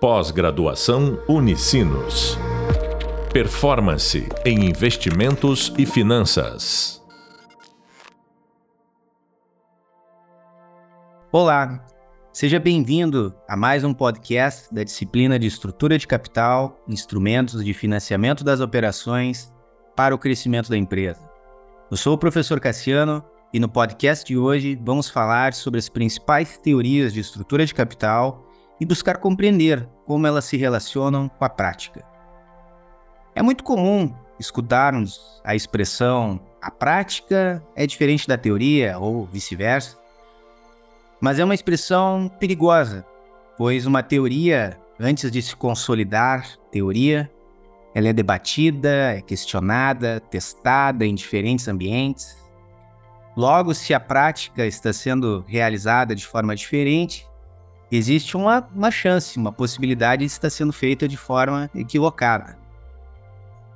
Pós-graduação Unicinos. Performance em investimentos e finanças. Olá, seja bem-vindo a mais um podcast da disciplina de Estrutura de Capital, Instrumentos de Financiamento das Operações para o Crescimento da Empresa. Eu sou o professor Cassiano e no podcast de hoje vamos falar sobre as principais teorias de estrutura de capital e buscar compreender como elas se relacionam com a prática. É muito comum escutarmos a expressão a prática é diferente da teoria ou vice-versa, mas é uma expressão perigosa, pois uma teoria, antes de se consolidar teoria, ela é debatida, é questionada, testada em diferentes ambientes. Logo, se a prática está sendo realizada de forma diferente, existe uma, uma chance, uma possibilidade de estar sendo feita de forma equivocada.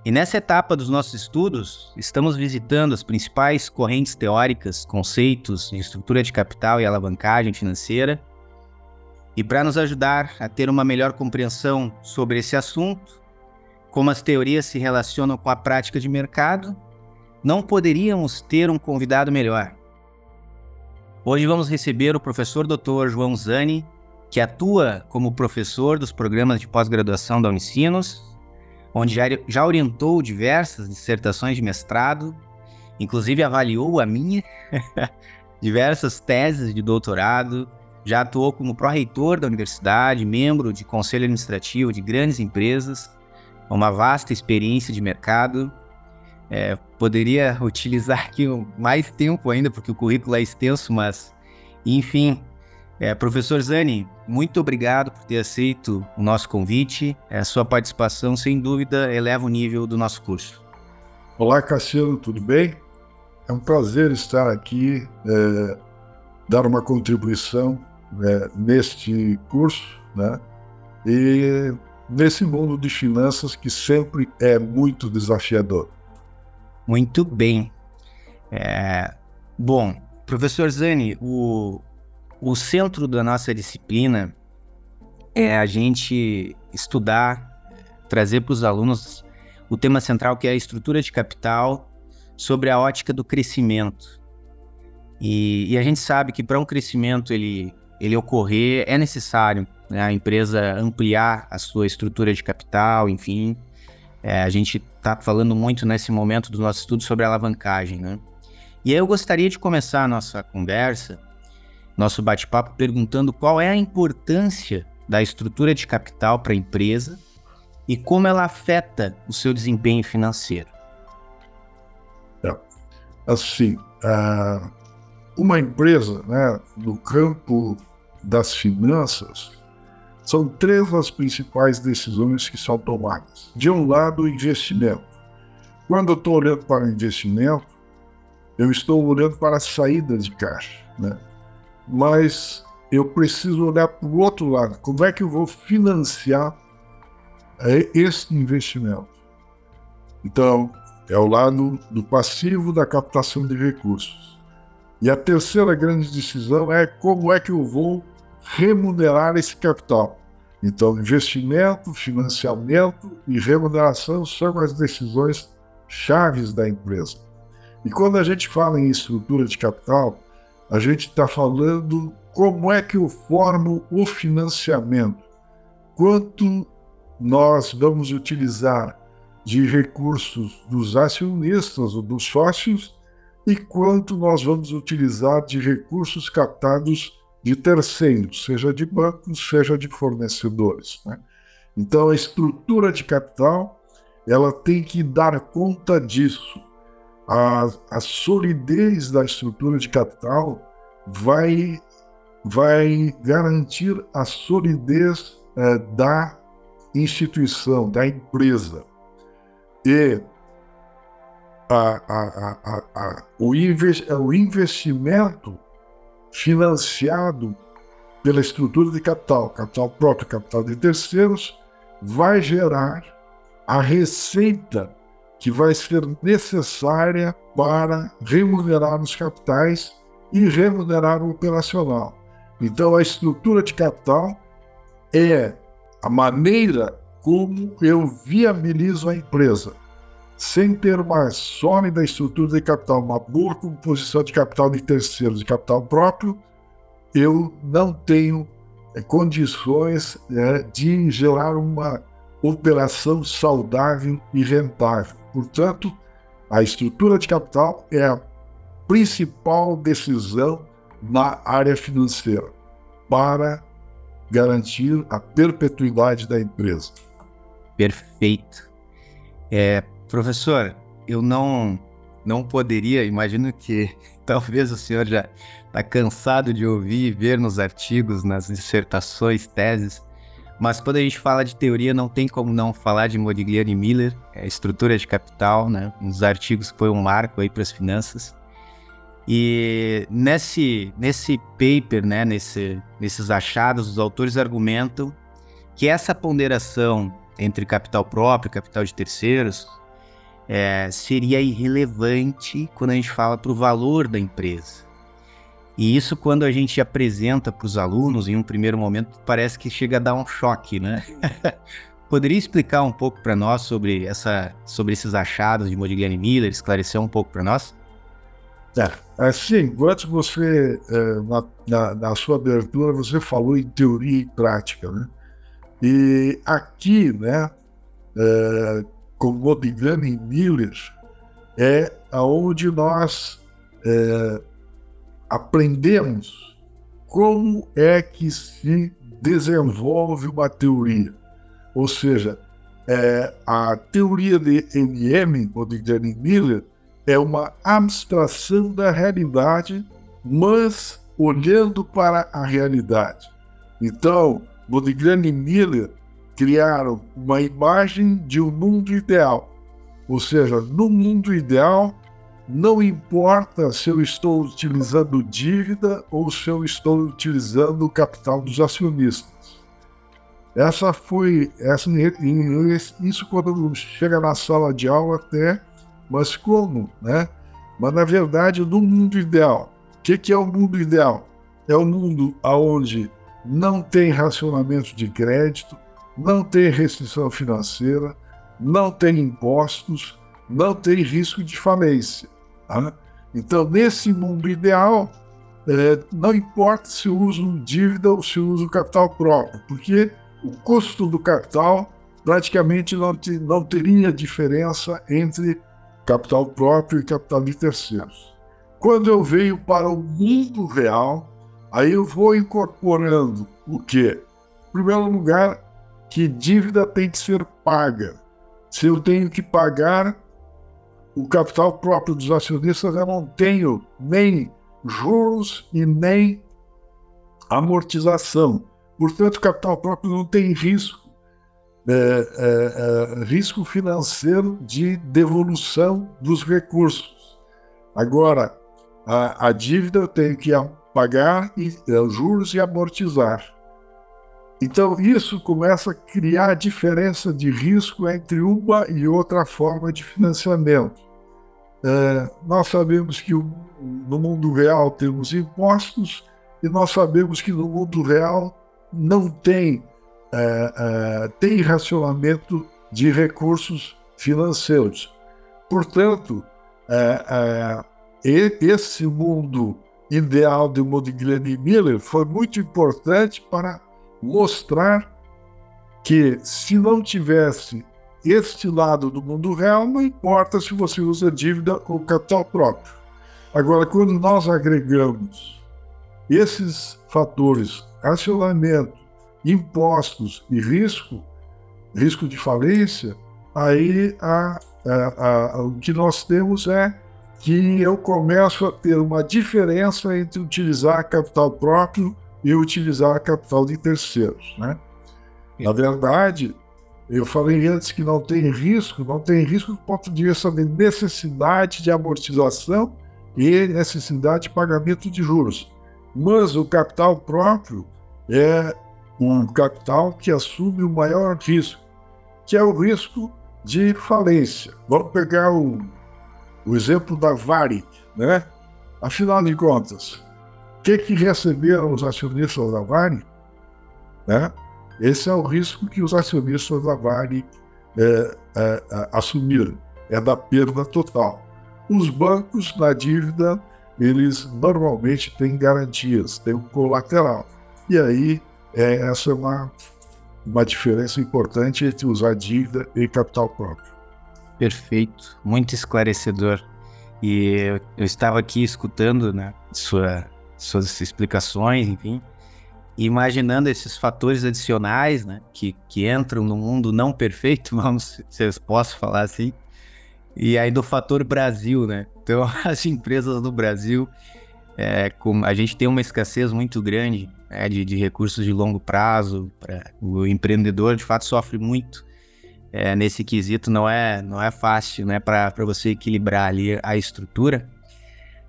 E nessa etapa dos nossos estudos, estamos visitando as principais correntes teóricas, conceitos de estrutura de capital e alavancagem financeira. E para nos ajudar a ter uma melhor compreensão sobre esse assunto, como as teorias se relacionam com a prática de mercado, não poderíamos ter um convidado melhor. Hoje vamos receber o professor Dr. João Zani, que atua como professor dos programas de pós-graduação da Unicinos, onde já, já orientou diversas dissertações de mestrado, inclusive avaliou a minha, diversas teses de doutorado, já atuou como pró-reitor da universidade, membro de conselho administrativo de grandes empresas, uma vasta experiência de mercado. É, poderia utilizar aqui mais tempo ainda, porque o currículo é extenso, mas, enfim, é, professor Zani, muito obrigado por ter aceito o nosso convite. A é, sua participação, sem dúvida, eleva o nível do nosso curso. Olá, Cassiano, tudo bem? É um prazer estar aqui, é, dar uma contribuição é, neste curso, né? E nesse mundo de finanças que sempre é muito desafiador. Muito bem. É, bom, professor Zani, o, o centro da nossa disciplina é a gente estudar, trazer para os alunos o tema central que é a estrutura de capital sobre a ótica do crescimento. E, e a gente sabe que para um crescimento ele, ele ocorrer é necessário né, a empresa ampliar a sua estrutura de capital, enfim. É, a gente está falando muito nesse momento do nosso estudo sobre alavancagem, né? E aí eu gostaria de começar a nossa conversa nosso bate-papo perguntando qual é a importância da estrutura de capital para a empresa e como ela afeta o seu desempenho financeiro. É. Assim, uma empresa né, no campo das finanças, são três as principais decisões que são tomadas. De um lado, o investimento. Quando eu estou olhando para investimento, eu estou olhando para saída de caixa. Né? Mas eu preciso olhar para o outro lado. Como é que eu vou financiar é, esse investimento? Então, é o lado do passivo da captação de recursos. E a terceira grande decisão é como é que eu vou remunerar esse capital. Então, investimento, financiamento e remuneração são as decisões chaves da empresa. E quando a gente fala em estrutura de capital, a gente está falando como é que eu formo o financiamento, quanto nós vamos utilizar de recursos dos acionistas ou dos sócios e quanto nós vamos utilizar de recursos captados de terceiros, seja de bancos, seja de fornecedores. Né? Então, a estrutura de capital ela tem que dar conta disso a, a solidez da estrutura de capital vai, vai garantir a solidez é, da instituição, da empresa. E a, a, o, invest, o investimento financiado pela estrutura de capital, capital próprio, capital de terceiros, vai gerar a receita que vai ser necessária para remunerar os capitais e remunerar o operacional. Então, a estrutura de capital é a maneira como eu viabilizo a empresa, sem ter uma sólida estrutura de capital, uma boa composição de capital de terceiros, de capital próprio, eu não tenho é, condições é, de gerar uma operação saudável e rentável. Portanto, a estrutura de capital é a principal decisão na área financeira para garantir a perpetuidade da empresa. Perfeito. É, professor, eu não não poderia, imagino que talvez o senhor já está cansado de ouvir e ver nos artigos, nas dissertações, teses, mas quando a gente fala de teoria, não tem como não falar de Modigliani e Miller, é, estrutura de capital, né? Um dos artigos que foi um marco aí para as finanças. E nesse, nesse paper, né, nesse, nesses achados, os autores argumentam que essa ponderação entre capital próprio e capital de terceiros é, seria irrelevante quando a gente fala para o valor da empresa. E isso, quando a gente apresenta para os alunos, em um primeiro momento, parece que chega a dar um choque, né? Poderia explicar um pouco para nós sobre, essa, sobre esses achados de Modigliani Miller, esclarecer um pouco para nós? É, assim, antes você, é, na, na, na, sua abertura, você falou em teoria e prática, né? E aqui, né, é, com Modigliani Miller, é aonde nós é, aprendemos como é que se desenvolve uma teoria. Ou seja, é, a teoria de NM, Modigliani e Miller, é uma abstração da realidade, mas olhando para a realidade. Então, Modigliani e Miller criaram uma imagem de um mundo ideal. Ou seja, no mundo ideal, não importa se eu estou utilizando dívida ou se eu estou utilizando o capital dos acionistas. Essa foi, essa, isso quando chega na sala de aula até mas como, né? Mas na verdade, no mundo ideal, o que, que é o mundo ideal? É um mundo onde não tem racionamento de crédito, não tem restrição financeira, não tem impostos, não tem risco de falência. Tá? Então, nesse mundo ideal, é, não importa se uso dívida ou se uso capital próprio, porque o custo do capital praticamente não, te, não teria diferença entre capital próprio e capital de terceiros. Quando eu venho para o mundo real, aí eu vou incorporando o quê? Em primeiro lugar, que dívida tem que ser paga. Se eu tenho que pagar o capital próprio dos acionistas, eu não tenho nem juros e nem amortização. Portanto, o capital próprio não tem risco é, é, é, risco financeiro de devolução dos recursos. Agora, a, a dívida eu tenho que pagar e, é, juros e amortizar. Então, isso começa a criar diferença de risco entre uma e outra forma de financiamento. É, nós sabemos que no mundo real temos impostos e nós sabemos que no mundo real não tem é, é, tem racionamento de recursos financeiros. Portanto, é, é esse mundo ideal de Modigliani Miller foi muito importante para mostrar que se não tivesse este lado do mundo real, não importa se você usa dívida ou capital próprio. Agora, quando nós agregamos esses fatores, racionamento, impostos e risco, risco de falência, aí a, a, a, o que nós temos é que eu começo a ter uma diferença entre utilizar capital próprio e utilizar capital de terceiros. Né? Na verdade, eu falei antes que não tem risco, não tem risco do ponto de vista de necessidade de amortização e necessidade de pagamento de juros. Mas o capital próprio é um capital que assume o maior risco, que é o risco de falência. Vamos pegar o, o exemplo da Varig, né? Afinal de contas, que, que receberam os acionistas da Varig? Né? Esse é o risco que os acionistas da Vale é, é, é, assumiram, é da perda total. Os bancos, na dívida, eles normalmente têm garantias, têm um colateral. E aí, é, essa é uma, uma diferença importante entre usar dívida e capital próprio. Perfeito, muito esclarecedor. E eu, eu estava aqui escutando né, sua, suas explicações, enfim, imaginando esses fatores adicionais né, que, que entram no mundo não perfeito, vamos, se eu posso falar assim, e aí do fator Brasil, né? Então, as empresas do Brasil, é, com, a gente tem uma escassez muito grande né, de, de, recursos de longo prazo. Pra, o empreendedor, de fato, sofre muito é, nesse quesito. Não é, não é fácil né, para você equilibrar ali a estrutura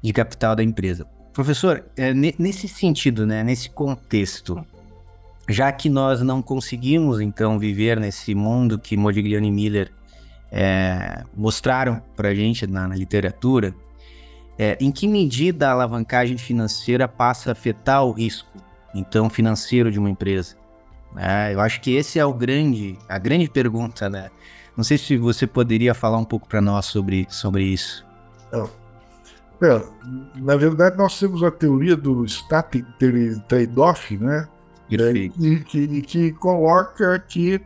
de capital da empresa. Professor, é, nesse sentido, né, nesse contexto, já que nós não conseguimos, então, viver nesse mundo que Modigliani Miller é, mostraram para a gente na, na literatura, é, em que medida a alavancagem financeira passa a afetar o risco, então, financeiro de uma empresa? É, eu acho que esse é o grande, a grande pergunta, né? Não sei se você poderia falar um pouco para nós sobre, sobre isso. É, na verdade, nós temos a teoria do static trade-off, né? Perfeito. É, que, que coloca que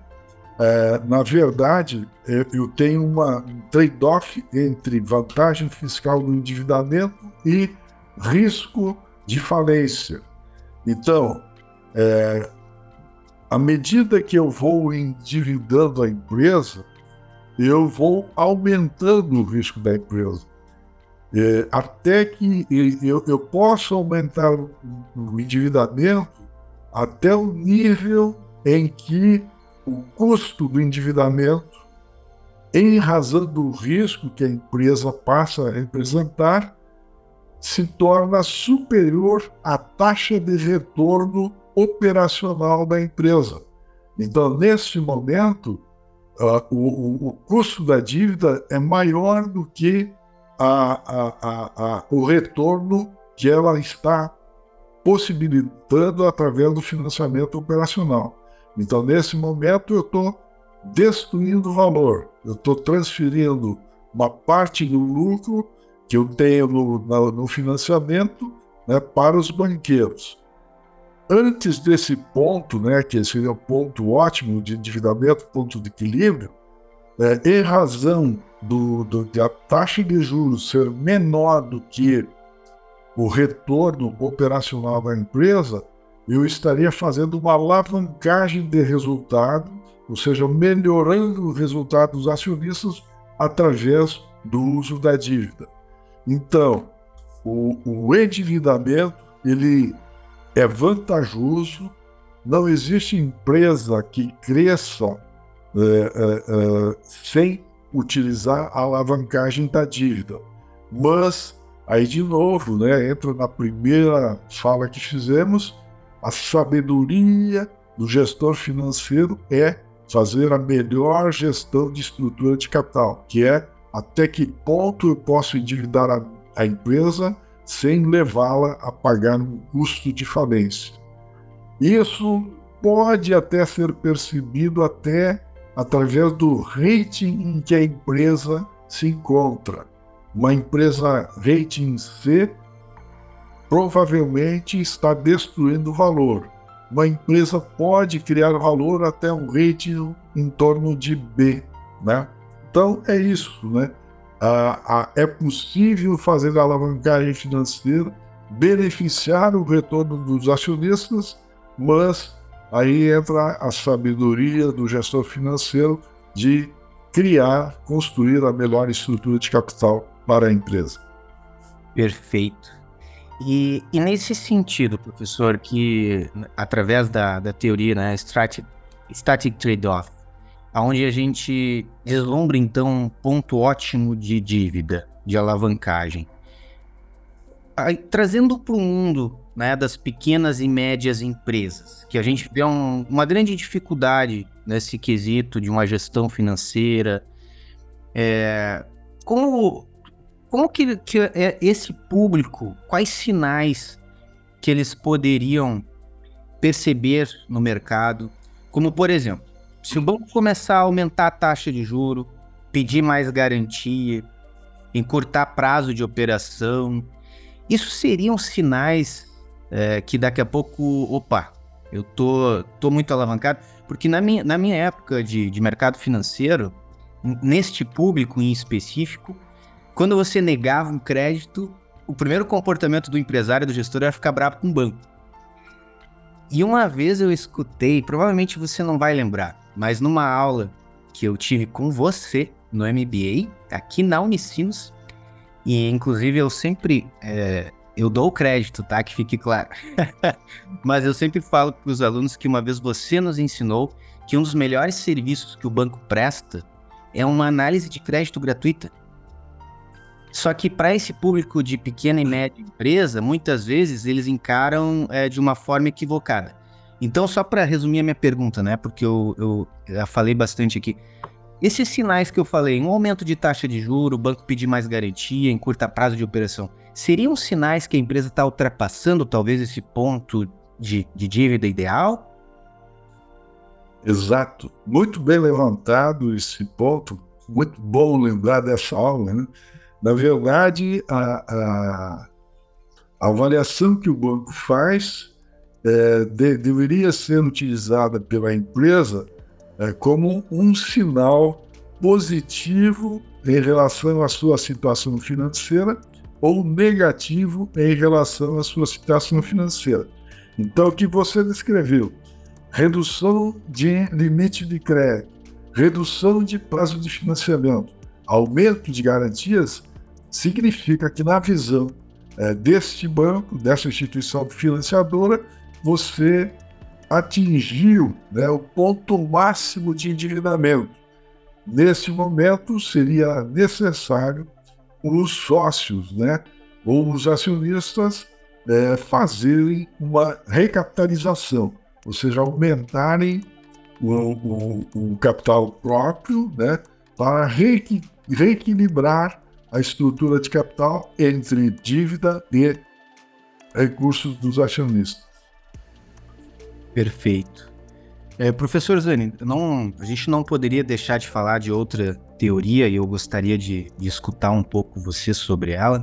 é, na verdade, eu tenho uma, um trade-off entre vantagem fiscal do endividamento e risco de falência. Então, é, à medida que eu vou endividando a empresa, eu vou aumentando o risco da empresa. É, até que eu, eu possa aumentar o endividamento até o nível em que o custo do endividamento, em razão do risco que a empresa passa a representar, se torna superior à taxa de retorno operacional da empresa. Então, neste momento, uh, o, o, custo da dívida é maior do que a, a, o retorno que ela está possibilitando através do financiamento operacional. Então, nesse momento, eu estou destruindo valor, eu estou transferindo uma parte do lucro que eu tenho no, no financiamento né, para os banqueiros. Antes desse ponto, né, que seria o ponto ótimo de endividamento, ponto de equilíbrio, é, em razão do, do, da taxa de juros ser menor do que o retorno operacional da empresa, eu estaria fazendo uma alavancagem de resultado, ou seja, melhorando o resultado dos acionistas através do uso da dívida. Então, o, o endividamento ele é vantajoso. Não existe empresa que cresça é, é, é, sem utilizar a alavancagem da dívida. Mas aí de novo, né, entra na primeira fala que fizemos a sabedoria do gestor financeiro é fazer a melhor gestão de estrutura de capital, que é até que ponto eu posso endividar a, a empresa sem levá-la a pagar um custo de falência. Isso pode até ser percebido até através do rating em que a empresa se encontra. Uma empresa rating C provavelmente está destruindo valor. Uma empresa pode criar valor até um rating em torno de B, né? Então é isso, né? Ah, ah, é possível fazer a alavancagem financeira, beneficiar o retorno dos acionistas, mas aí entra a sabedoria do gestor financeiro de criar, construir a melhor estrutura de capital para a empresa. Perfeito. E, e, nesse sentido, professor, que através da, da teoria, né, static, static trade-off, onde a gente deslumbra então um ponto ótimo de dívida, de alavancagem, trazendo para o mundo né, das pequenas e médias empresas, que a gente vê um, uma grande dificuldade nesse quesito de uma gestão financeira, é, como como que, que é esse público, quais sinais que eles poderiam perceber no mercado? Como, por exemplo, se o banco começar a aumentar a taxa de juro, pedir mais garantia, encurtar prazo de operação, isso seriam sinais é, que daqui a pouco, opa, eu tô, tô muito alavancado, porque na minha, na minha época de, de mercado financeiro, neste público em específico, quando você negava um crédito, o primeiro comportamento do empresário do gestor era ficar bravo com o banco. E uma vez eu escutei, provavelmente você não vai lembrar, mas numa aula que eu tive com você no MBA, aqui na Unicinos, e inclusive eu sempre é, eu dou o crédito, tá? Que fique claro. Mas eu sempre falo para os alunos que uma vez você nos ensinou que um dos melhores serviços que o banco presta é uma análise de crédito gratuita. Só que para esse público de pequena e média empresa, muitas vezes eles encaram é, de uma forma equivocada. Então, só para resumir a minha pergunta, né? Porque eu, eu já falei bastante aqui. Esses sinais que eu falei, um aumento de taxa de juro, o banco pedir mais garantia, em curta prazo de operação, seriam sinais que a empresa está ultrapassando talvez esse ponto de, de dívida ideal? Exato. Muito bem levantado esse ponto. Muito bom lembrar dessa aula. Né? Na verdade, a, a, a, avaliação que o banco faz é, de, deveria ser utilizada pela empresa como um sinal positivo em relação à sua situação financeira ou negativo em relação à sua situação financeira. Então, o que você descreveu, redução de limite de crédito, redução de prazo de financiamento, aumento de garantias, significa que, na visão é, deste banco, dessa instituição financiadora, você atingiu né, o ponto máximo de endividamento. Nesse momento, seria necessário os sócios, né, ou os acionistas, é, fazerem uma recapitalização, ou seja, aumentarem o, o, o capital próprio né, para reequi reequilibrar a estrutura de capital entre dívida e recursos dos acionistas. Perfeito. É, professor Zani, não, a gente não poderia deixar de falar de outra teoria e eu gostaria de, de escutar um pouco você sobre ela,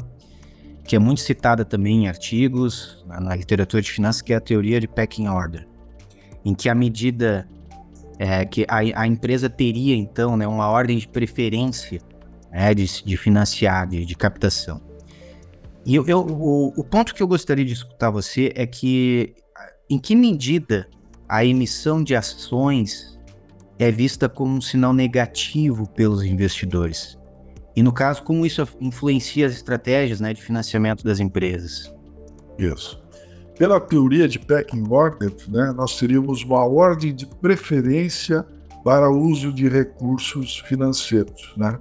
que é muito citada também em artigos, na, na literatura de finanças, que é a teoria de pecking order, em que a medida é, que a, a, empresa teria então né, uma ordem de preferência né, de, de financiar, de, de captação. E eu, eu, o, o ponto que eu gostaria de escutar você é que em que medida a emissão de ações é vista como um sinal negativo pelos investidores? E no caso, como isso influencia as estratégias né, de financiamento das empresas? Isso. Pela teoria de pecking order, né, nós teríamos uma ordem de preferência para uso de recursos financeiros. Né?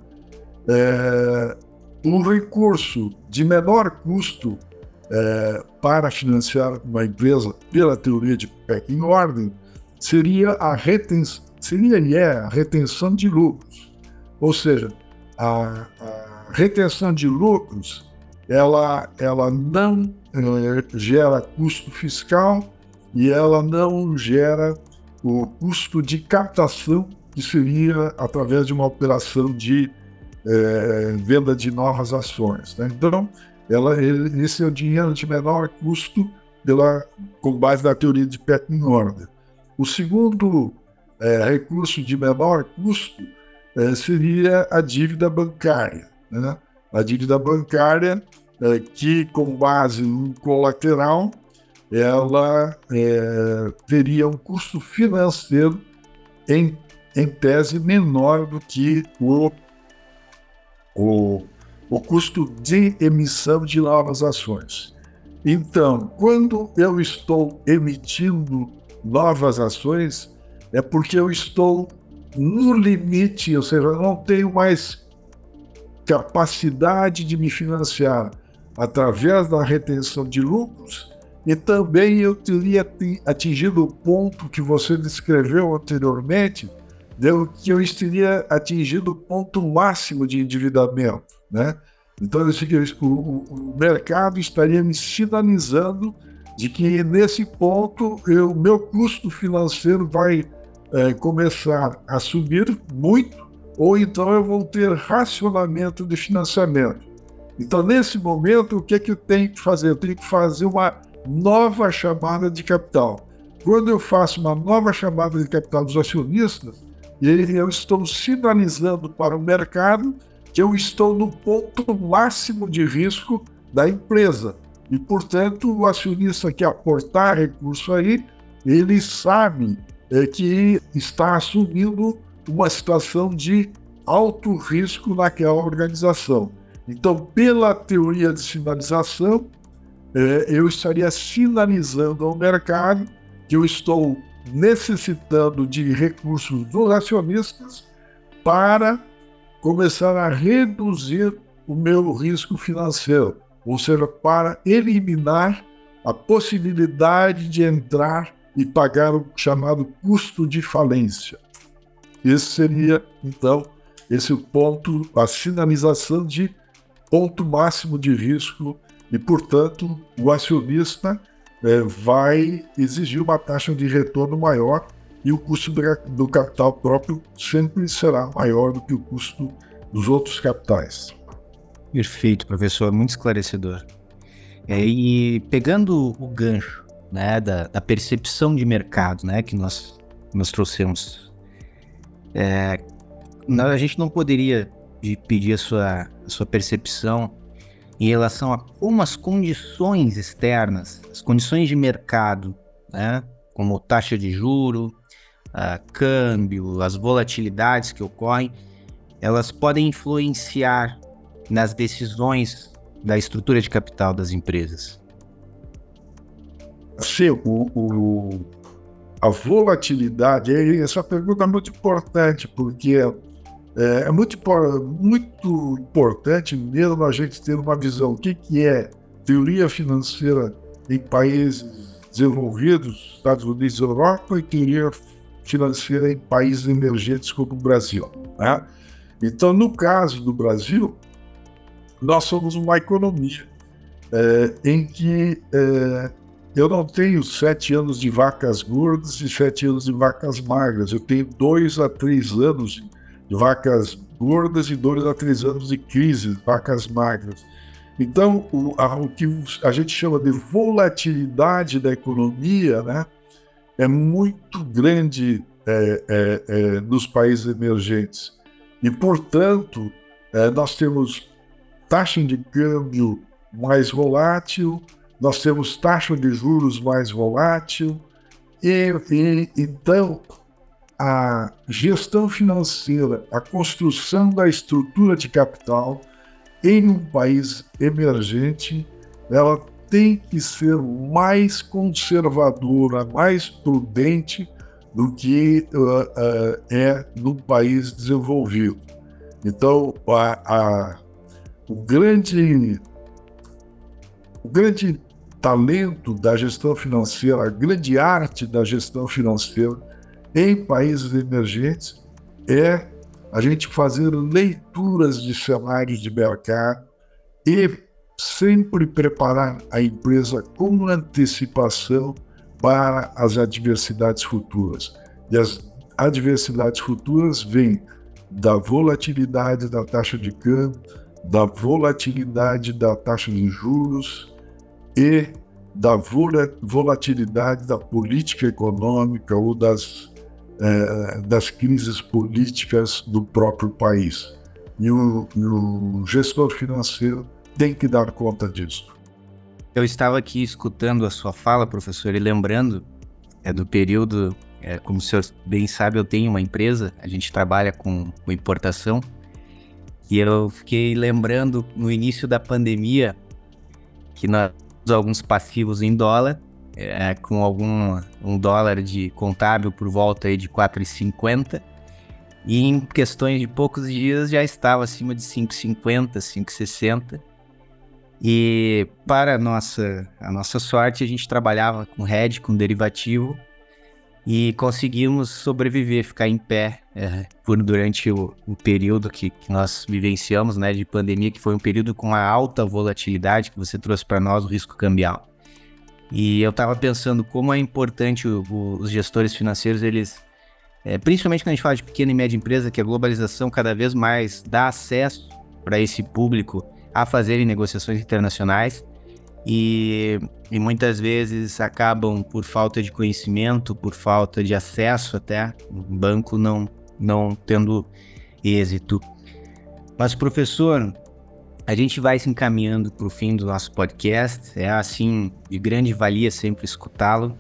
É, um recurso de menor custo é, para financiar uma empresa pela teoria de pecking order seria a retenção, seria e é a retenção de lucros. Ou seja, a, a retenção de lucros ela, ela não é, gera custo fiscal e ela não gera o custo de captação que seria através de uma operação de é, venda de novas ações. Né? Então, ela, esse é o dinheiro de menor custo pela, com base na teoria de Order. O segundo é, recurso de menor custo é, seria a dívida bancária. Né? A dívida bancária, é, que com base no colateral, ela é, teria um custo financeiro em, em tese menor do que o, o o custo de emissão de novas ações. Então, quando eu estou emitindo novas ações, é porque eu estou no limite, ou seja, eu não tenho mais capacidade de me financiar através da retenção de lucros e também eu teria atingido o ponto que você descreveu anteriormente, de que eu teria atingido o ponto máximo de endividamento. Né? Então, o, o mercado estaria me sinalizando de que nesse ponto o meu custo financeiro vai é, começar a subir muito, ou então eu vou ter racionamento de financiamento. Então, nesse momento, o que, é que eu tenho que fazer? Eu tenho que fazer uma nova chamada de capital. Quando eu faço uma nova chamada de capital dos acionistas, eu estou sinalizando para o mercado que eu estou no ponto máximo de risco da empresa. E, portanto, o acionista que aportar recurso aí, ele sabe é, que está assumindo uma situação de alto risco naquela organização. Então, pela teoria de sinalização, é, eu estaria sinalizando ao mercado que eu estou necessitando de recursos dos acionistas para começar a reduzir o meu risco financeiro, ou seja, para eliminar a possibilidade de entrar e pagar o chamado custo de falência. Esse seria, então, esse ponto, a sinalização de ponto máximo de risco e, portanto, o acionista é, vai exigir uma taxa de retorno maior e o custo do, capital próprio sempre será maior do que o custo dos outros capitais. Perfeito, professor, muito esclarecedor. É, e pegando o gancho né, da, da, percepção de mercado né, que nós, nós trouxemos, é, a gente não poderia pedir a sua, a sua percepção em relação a como as condições externas, as condições de mercado, né, como taxa de juro, uh, câmbio, as volatilidades que ocorrem, elas podem influenciar nas decisões da estrutura de capital das empresas. Sim, o, o, a volatilidade, essa pergunta é muito importante, porque é, é muito, muito importante mesmo a gente ter uma visão. O que, que é teoria financeira em países desenvolvidos, Estados Unidos e Europa, e teoria financeira em países emergentes como o Brasil. Né? Então, no caso do Brasil, nós somos uma economia é, em que é, eu não tenho sete anos de vacas gordas e sete anos de vacas magras. Eu tenho dois a três anos de vacas gordas e dois a três anos de crise, vacas magras. Então, o, a, o que a gente chama de volatilidade da economia né, é muito grande é, é, é, nos países emergentes. E, portanto, é, nós temos taxa de câmbio mais volátil, nós temos taxa de juros mais volátil, e, e então a gestão financeira, a construção da estrutura de capital em um país emergente, ela tem que ser mais conservadora, mais prudente do que uh, uh, é no país desenvolvido. Então, a, a, o, grande, o grande talento da gestão financeira, a grande arte da gestão financeira em países emergentes é a gente fazer leituras de cenários de mercado e sempre preparar a empresa com antecipação para as adversidades futuras. E as adversidades futuras vêm da volatilidade da taxa de câmbio, da volatilidade da taxa de juros e da volatilidade da política econômica ou das é, das crises políticas do próprio país. E o, e o gestor financeiro tem que dar conta disso. Eu estava aqui escutando a sua fala, professor, e lembrando é do período, é, como o senhor bem sabe, eu tenho uma empresa, a gente trabalha com, com importação, e eu fiquei lembrando no início da pandemia que nós alguns passivos em dólar é, com algum um dólar de contábil por volta aí de 4,50 e em questões de poucos dias já estava acima de 5,50, 5,60 e para a nossa, a nossa sorte a gente trabalhava com hedge, com derivativo e conseguimos sobreviver, ficar em pé é, por durante o, o período que, que, nós vivenciamos, né, de pandemia, que foi um período com a alta volatilidade que você trouxe para nós, o risco cambial. E eu estava pensando como é importante o, o, os gestores financeiros eles é, principalmente quando a gente fala de pequena e média empresa, que a globalização cada vez mais dá acesso para esse público a fazerem negociações internacionais e, e, muitas vezes acabam por falta de conhecimento, por falta de acesso até, o banco não, não tendo êxito. Mas, professor, a gente vai se encaminhando para o fim do nosso podcast, é assim de grande valia sempre escutá-lo,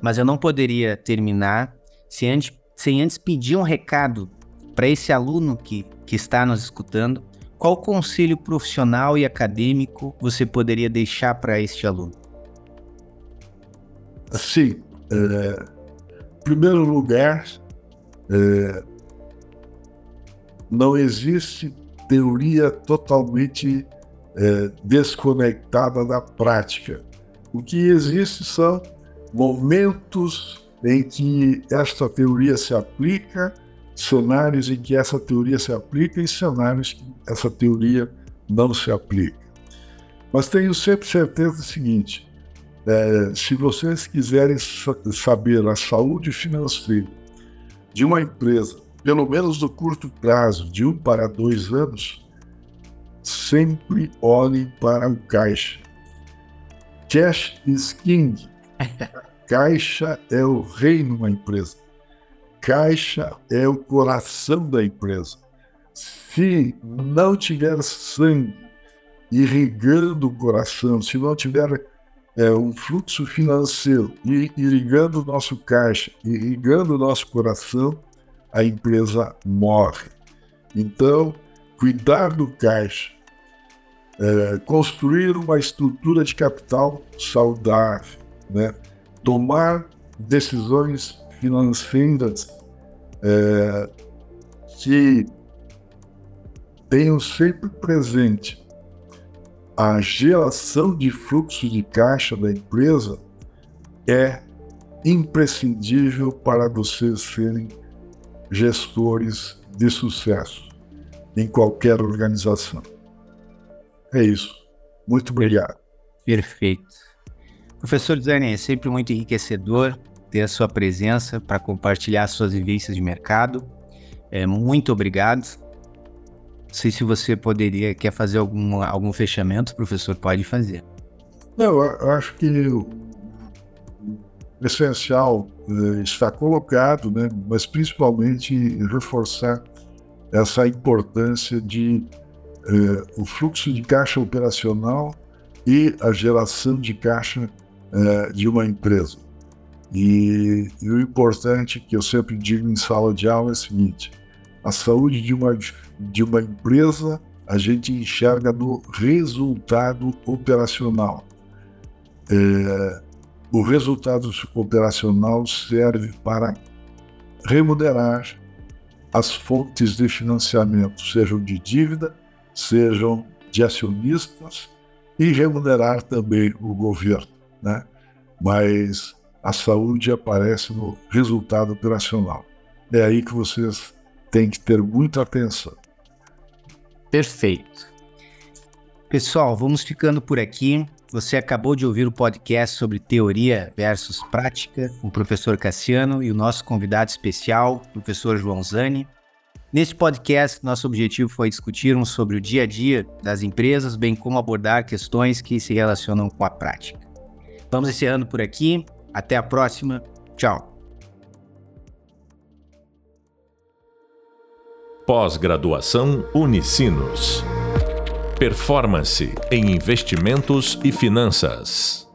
mas eu não poderia terminar sem antes, sem antes pedir um recado para esse aluno que, que está nos escutando. Qual conselho profissional e acadêmico você poderia deixar para este aluno? Sim, é, em primeiro lugar, é, não existe teoria totalmente é, desconectada da prática. O que existe são momentos em que esta teoria se aplica, cenários em que essa teoria se aplica e cenários que essa teoria não se aplica. Mas tenho sempre certeza do seguinte: é, se vocês quiserem saber a saúde financeira de uma empresa pelo menos no curto prazo, de um para dois anos, sempre olhem para o caixa. Cash is king. Caixa é o rei numa empresa. Caixa é o coração da empresa. Se não tiver sangue irrigando o coração, se não tiver é, um fluxo financeiro irrigando o nosso caixa, irrigando o nosso coração, a empresa morre. Então, cuidar do caixa, é, construir uma estrutura de capital saudável, né? tomar decisões financeiras é, que tenham sempre presente a geração de fluxo de caixa da empresa é imprescindível para vocês serem gestores de sucesso em qualquer organização. É isso. Muito obrigado. Perfeito. Professor Zane, é sempre muito enriquecedor ter a sua presença para compartilhar suas vivências de mercado. É, muito obrigado. Não sei se você poderia, quer fazer algum, algum fechamento, professor, pode fazer. Não, eu acho que essencial eh, está colocado, né, mas principalmente reforçar essa importância de eh, o fluxo de caixa operacional e a geração de caixa eh, de uma empresa. E, e, o importante que eu sempre digo em sala de aula é o seguinte: a saúde de uma, de uma empresa a gente enxerga no resultado operacional. É, o resultado operacional serve para remunerar as fontes de financiamento, sejam de dívida, sejam de acionistas, e remunerar também o governo. Né? Mas a saúde aparece no resultado operacional. É aí que vocês têm que ter muita atenção. Perfeito. Pessoal, vamos ficando por aqui. Você acabou de ouvir o podcast sobre teoria versus prática com o professor Cassiano e o nosso convidado especial, o professor João Zani. Nesse podcast, nosso objetivo foi discutirmos sobre o dia a dia das empresas, bem como abordar questões que se relacionam com a prática. Vamos encerrando por aqui. Até a próxima. Tchau. Pós-graduação Unicinos. Performance em investimentos e finanças.